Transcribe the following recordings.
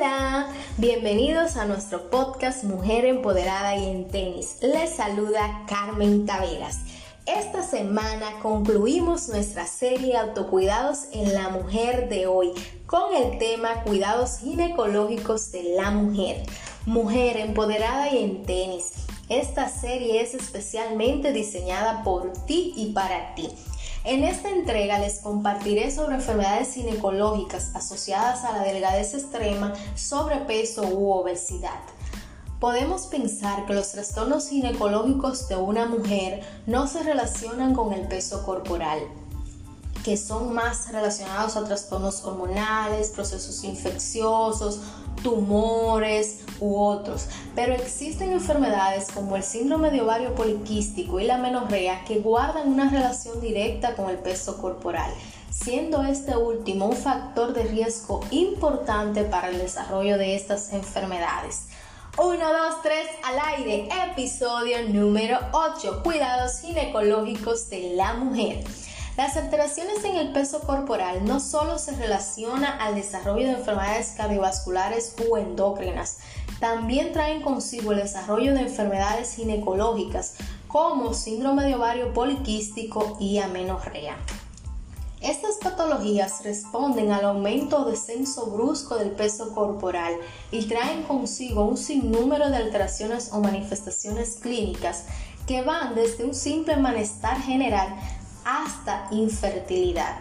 Hola, bienvenidos a nuestro podcast Mujer Empoderada y en Tenis. Les saluda Carmen Taveras. Esta semana concluimos nuestra serie Autocuidados en la Mujer de hoy con el tema Cuidados ginecológicos de la mujer. Mujer empoderada y en tenis. Esta serie es especialmente diseñada por ti y para ti. En esta entrega les compartiré sobre enfermedades ginecológicas asociadas a la delgadez extrema, sobrepeso u obesidad. Podemos pensar que los trastornos ginecológicos de una mujer no se relacionan con el peso corporal, que son más relacionados a trastornos hormonales, procesos infecciosos, tumores u otros. Pero existen enfermedades como el síndrome de ovario poliquístico y la menorrea que guardan una relación directa con el peso corporal, siendo este último un factor de riesgo importante para el desarrollo de estas enfermedades. 1, 2, 3 al aire, episodio número 8, cuidados ginecológicos de la mujer. Las alteraciones en el peso corporal no solo se relacionan al desarrollo de enfermedades cardiovasculares u endócrinas, también traen consigo el desarrollo de enfermedades ginecológicas como síndrome de ovario poliquístico y amenorrea. Estas patologías responden al aumento o descenso brusco del peso corporal y traen consigo un sinnúmero de alteraciones o manifestaciones clínicas que van desde un simple malestar general hasta infertilidad.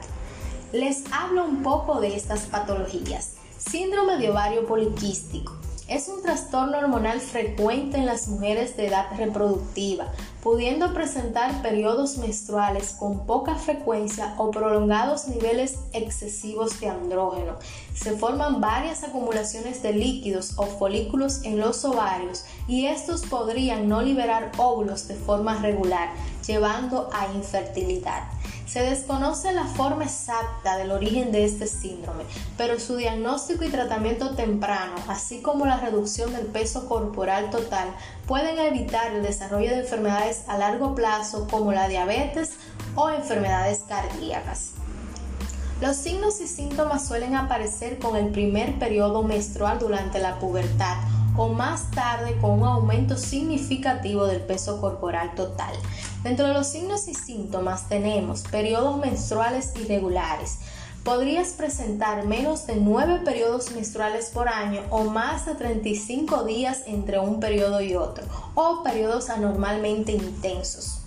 Les hablo un poco de estas patologías. Síndrome de ovario poliquístico. Es un trastorno hormonal frecuente en las mujeres de edad reproductiva, pudiendo presentar periodos menstruales con poca frecuencia o prolongados niveles excesivos de andrógeno. Se forman varias acumulaciones de líquidos o folículos en los ovarios y estos podrían no liberar óvulos de forma regular, llevando a infertilidad. Se desconoce la forma exacta del origen de este síndrome, pero su diagnóstico y tratamiento temprano, así como la reducción del peso corporal total, pueden evitar el desarrollo de enfermedades a largo plazo como la diabetes o enfermedades cardíacas. Los signos y síntomas suelen aparecer con el primer periodo menstrual durante la pubertad o más tarde con un aumento significativo del peso corporal total. Dentro de los signos y síntomas tenemos periodos menstruales irregulares. Podrías presentar menos de 9 periodos menstruales por año o más de 35 días entre un periodo y otro, o periodos anormalmente intensos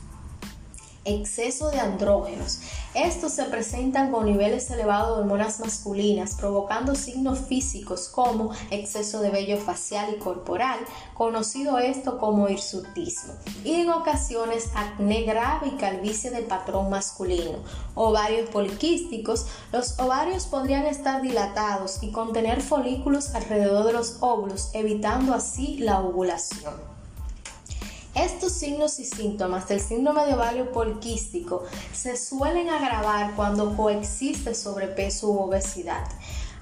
exceso de andrógenos. Estos se presentan con niveles elevados de hormonas masculinas, provocando signos físicos como exceso de vello facial y corporal, conocido esto como hirsutismo, y en ocasiones acné grave y calvicie de patrón masculino. Ovarios poliquísticos, los ovarios podrían estar dilatados y contener folículos alrededor de los óvulos, evitando así la ovulación. Estos signos y síntomas del síndrome de ovario poliquístico se suelen agravar cuando coexiste sobrepeso u obesidad.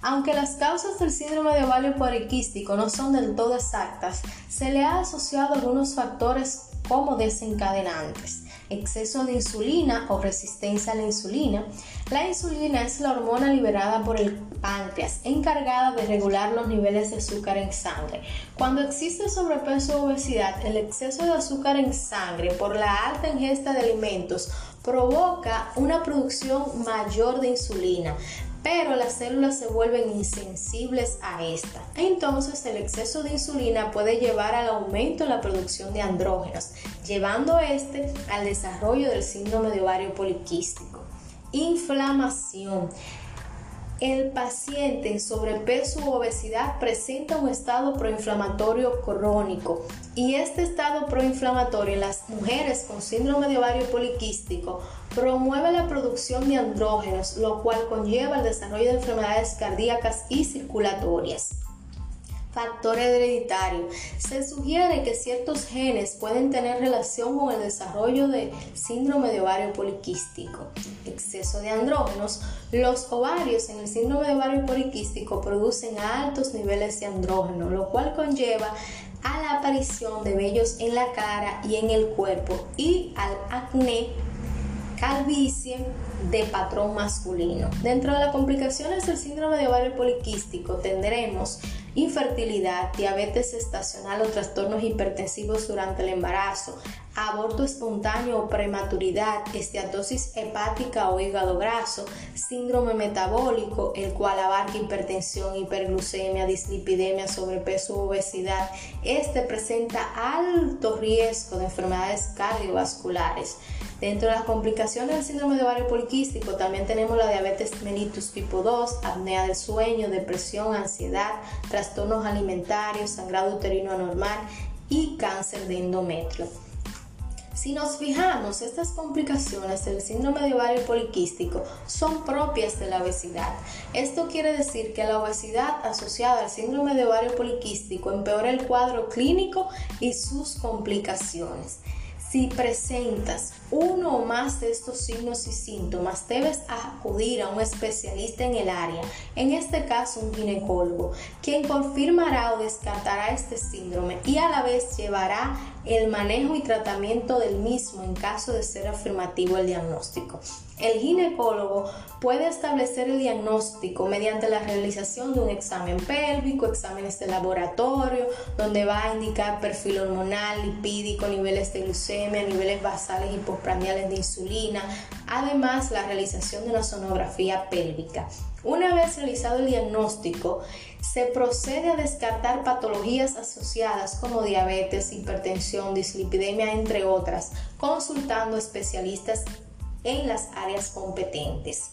Aunque las causas del síndrome de ovario poliquístico no son del todo exactas, se le ha asociado algunos factores como desencadenantes exceso de insulina o resistencia a la insulina. La insulina es la hormona liberada por el páncreas encargada de regular los niveles de azúcar en sangre. Cuando existe sobrepeso o obesidad, el exceso de azúcar en sangre por la alta ingesta de alimentos provoca una producción mayor de insulina, pero las células se vuelven insensibles a esta. Entonces el exceso de insulina puede llevar al aumento en la producción de andrógenos, llevando este al desarrollo del síndrome de ovario poliquístico. Inflamación. El paciente en sobrepeso u obesidad presenta un estado proinflamatorio crónico y este estado proinflamatorio en las mujeres con síndrome de ovario poliquístico promueve la producción de andrógenos, lo cual conlleva el desarrollo de enfermedades cardíacas y circulatorias. Factor hereditario. Se sugiere que ciertos genes pueden tener relación con el desarrollo de síndrome de ovario poliquístico. Exceso de andrógenos. Los ovarios en el síndrome de ovario poliquístico producen altos niveles de andrógeno, lo cual conlleva a la aparición de vellos en la cara y en el cuerpo y al acné calvicie de patrón masculino. Dentro de las complicaciones del síndrome de ovario poliquístico tendremos infertilidad, diabetes estacional o trastornos hipertensivos durante el embarazo, aborto espontáneo o prematuridad, esteatosis hepática o hígado graso, síndrome metabólico, el cual abarca hipertensión, hiperglucemia, dislipidemia, sobrepeso u obesidad. Este presenta alto riesgo de enfermedades cardiovasculares. Dentro de las complicaciones del síndrome de ovario poliquístico también tenemos la diabetes mellitus tipo 2, apnea del sueño, depresión, ansiedad, trastornos alimentarios, sangrado uterino anormal y cáncer de endometrio. Si nos fijamos, estas complicaciones del síndrome de ovario poliquístico son propias de la obesidad. Esto quiere decir que la obesidad asociada al síndrome de ovario poliquístico empeora el cuadro clínico y sus complicaciones. Si presentas uno o más de estos signos y síntomas, debes acudir a un especialista en el área, en este caso un ginecólogo, quien confirmará o descartará este síndrome y a la vez llevará el manejo y tratamiento del mismo en caso de ser afirmativo el diagnóstico. El ginecólogo puede establecer el diagnóstico mediante la realización de un examen pélvico, exámenes de laboratorio, donde va a indicar perfil hormonal, lipídico, niveles de glucemia, niveles basales y postprandiales de insulina, además la realización de una sonografía pélvica. Una vez realizado el diagnóstico, se procede a descartar patologías asociadas como diabetes, hipertensión, dislipidemia, entre otras, consultando especialistas en las áreas competentes.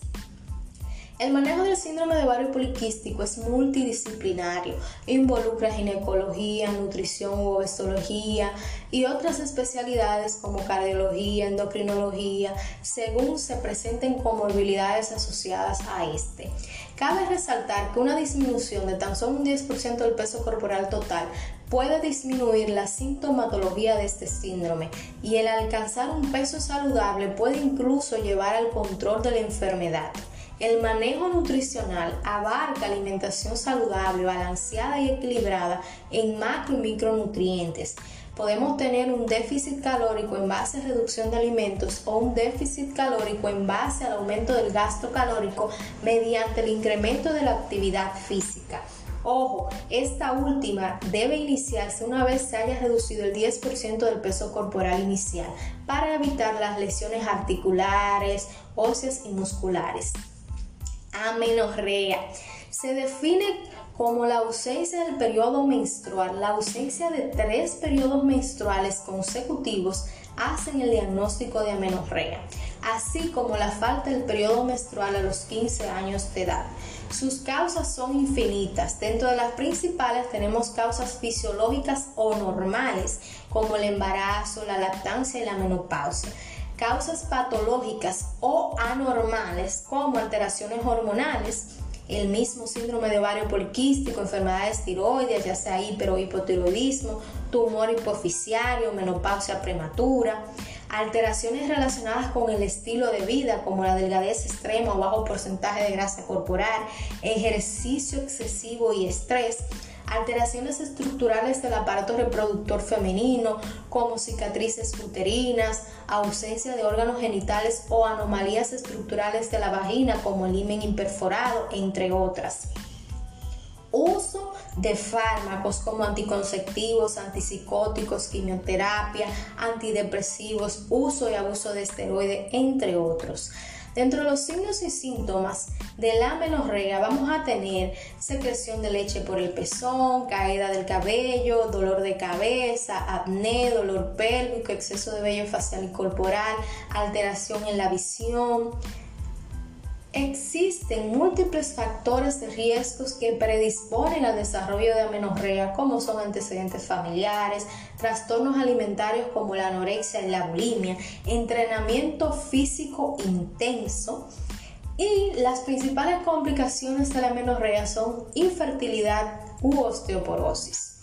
El manejo del síndrome de ovario poliquístico es multidisciplinario, involucra ginecología, nutrición u obestología y otras especialidades como cardiología, endocrinología, según se presenten comorbilidades asociadas a este. Cabe resaltar que una disminución de tan solo un 10% del peso corporal total puede disminuir la sintomatología de este síndrome y el alcanzar un peso saludable puede incluso llevar al control de la enfermedad. El manejo nutricional abarca alimentación saludable, balanceada y equilibrada en macro y micronutrientes. Podemos tener un déficit calórico en base a reducción de alimentos o un déficit calórico en base al aumento del gasto calórico mediante el incremento de la actividad física. Ojo, esta última debe iniciarse una vez se haya reducido el 10% del peso corporal inicial para evitar las lesiones articulares, óseas y musculares amenorrea. Se define como la ausencia del periodo menstrual, la ausencia de tres periodos menstruales consecutivos hacen el diagnóstico de amenorrea, así como la falta del periodo menstrual a los 15 años de edad. Sus causas son infinitas. Dentro de las principales tenemos causas fisiológicas o normales, como el embarazo, la lactancia y la menopausia causas patológicas o anormales como alteraciones hormonales, el mismo síndrome de ovario poliquístico, enfermedades tiroides, ya sea hiper o hipotiroidismo, tumor hipoficiario, menopausia prematura, alteraciones relacionadas con el estilo de vida como la delgadez extrema o bajo porcentaje de grasa corporal, ejercicio excesivo y estrés, alteraciones estructurales del aparato reproductor femenino, como cicatrices uterinas, ausencia de órganos genitales o anomalías estructurales de la vagina, como el himen imperforado, entre otras. Uso de fármacos como anticonceptivos, antipsicóticos, quimioterapia, antidepresivos, uso y abuso de esteroides, entre otros. Dentro de los signos y síntomas de la menorrea vamos a tener secreción de leche por el pezón, caída del cabello, dolor de cabeza, apnea, dolor pélvico, exceso de vello facial y corporal, alteración en la visión, Existen múltiples factores de riesgos que predisponen al desarrollo de amenorrea, como son antecedentes familiares, trastornos alimentarios como la anorexia y la bulimia, entrenamiento físico intenso, y las principales complicaciones de la amenorrea son infertilidad u osteoporosis.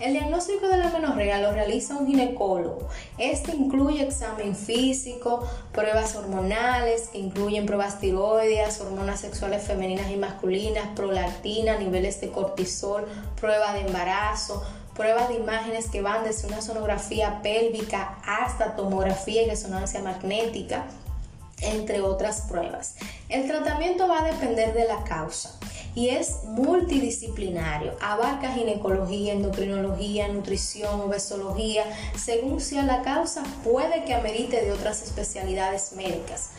El diagnóstico de la menorrea lo realiza un ginecólogo. Este incluye examen físico, pruebas hormonales, que incluyen pruebas tiroideas, hormonas sexuales femeninas y masculinas, prolactina, niveles de cortisol, prueba de embarazo, pruebas de imágenes que van desde una sonografía pélvica hasta tomografía y resonancia magnética, entre otras pruebas. El tratamiento va a depender de la causa y es multidisciplinario. Abarca ginecología, endocrinología, nutrición, obesología. Según sea la causa, puede que amerite de otras especialidades médicas.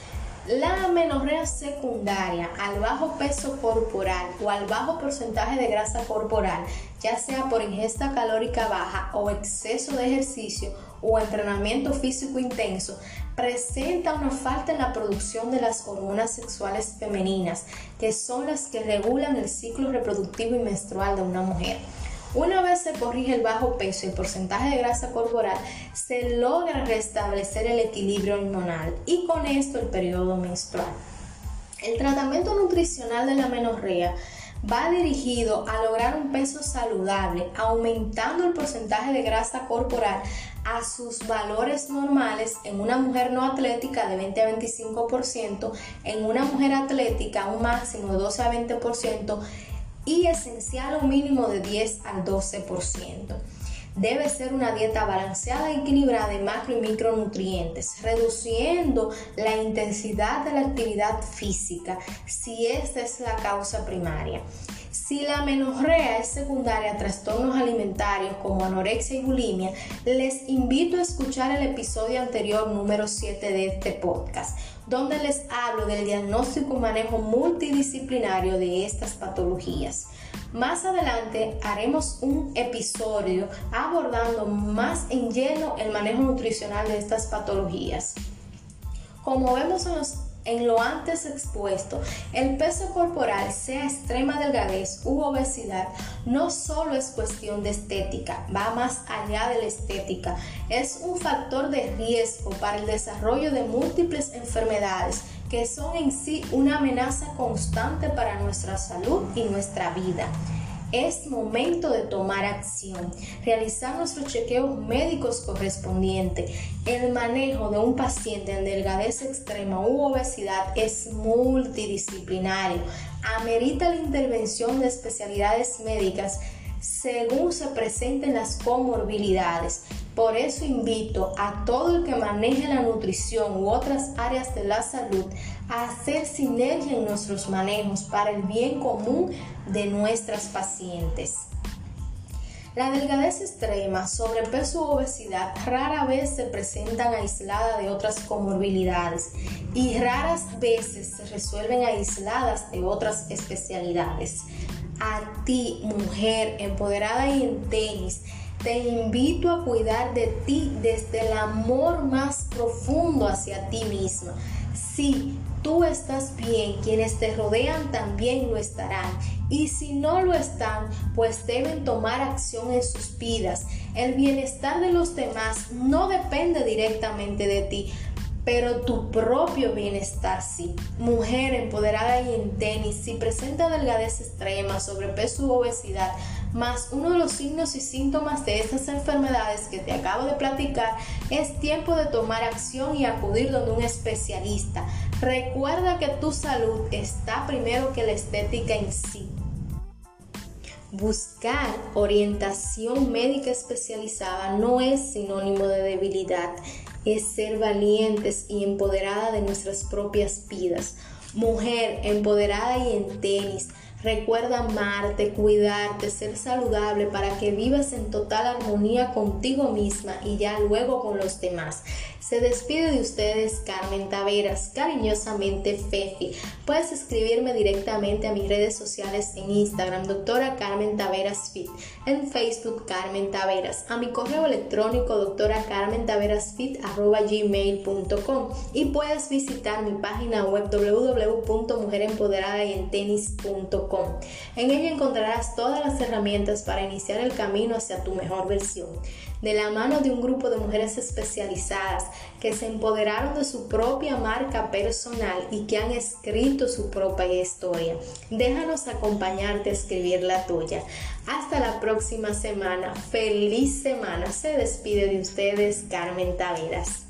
La amenorrea secundaria al bajo peso corporal o al bajo porcentaje de grasa corporal, ya sea por ingesta calórica baja o exceso de ejercicio o entrenamiento físico intenso, presenta una falta en la producción de las hormonas sexuales femeninas, que son las que regulan el ciclo reproductivo y menstrual de una mujer. Una vez se corrige el bajo peso y el porcentaje de grasa corporal, se logra restablecer el equilibrio hormonal y con esto el periodo menstrual. El tratamiento nutricional de la menorrea va dirigido a lograr un peso saludable, aumentando el porcentaje de grasa corporal a sus valores normales en una mujer no atlética de 20 a 25%, en una mujer atlética un máximo de 12 a 20% y esencial un mínimo de 10 al 12%. Debe ser una dieta balanceada y equilibrada en macro y micronutrientes, reduciendo la intensidad de la actividad física si esta es la causa primaria. Si la menorrea es secundaria a trastornos alimentarios como anorexia y bulimia, les invito a escuchar el episodio anterior número 7 de este podcast, donde les hablo del diagnóstico y manejo multidisciplinario de estas patologías. Más adelante haremos un episodio abordando más en lleno el manejo nutricional de estas patologías. Como vemos en lo antes expuesto, el peso corporal, sea extrema delgadez u obesidad, no solo es cuestión de estética, va más allá de la estética. Es un factor de riesgo para el desarrollo de múltiples enfermedades que son en sí una amenaza constante para nuestra salud y nuestra vida. Es momento de tomar acción, realizar nuestros chequeos médicos correspondientes. El manejo de un paciente en delgadez extrema u obesidad es multidisciplinario. Amerita la intervención de especialidades médicas según se presenten las comorbilidades. Por eso invito a todo el que maneje la nutrición u otras áreas de la salud a hacer sinergia en nuestros manejos para el bien común de nuestras pacientes. La delgadez extrema, sobrepeso u obesidad rara vez se presentan aislada de otras comorbilidades y raras veces se resuelven aisladas de otras especialidades. A ti, mujer empoderada y en tenis, te invito a cuidar de ti desde el amor más profundo hacia ti misma. Si tú estás bien, quienes te rodean también lo estarán. Y si no lo están, pues deben tomar acción en sus vidas. El bienestar de los demás no depende directamente de ti, pero tu propio bienestar sí. Mujer empoderada y en tenis, si presenta delgadez extrema, sobrepeso u obesidad, más uno de los signos y síntomas de estas enfermedades que te acabo de platicar, es tiempo de tomar acción y acudir donde un especialista. Recuerda que tu salud está primero que la estética en sí. Buscar orientación médica especializada no es sinónimo de debilidad, es ser valientes y empoderada de nuestras propias vidas. Mujer empoderada y en tenis, Recuerda amarte, cuidarte, ser saludable para que vivas en total armonía contigo misma y ya luego con los demás. Se despide de ustedes Carmen Taveras, cariñosamente Fefi. Puedes escribirme directamente a mis redes sociales en Instagram, doctora Carmen Taveras Fit, en Facebook Carmen Taveras, a mi correo electrónico doctora Carmen Taveras Fit y puedes visitar mi página web www.mujerempoderadayentenis.com en ella encontrarás todas las herramientas para iniciar el camino hacia tu mejor versión, de la mano de un grupo de mujeres especializadas que se empoderaron de su propia marca personal y que han escrito su propia historia. Déjanos acompañarte a escribir la tuya. Hasta la próxima semana. Feliz semana. Se despide de ustedes Carmen Taveras.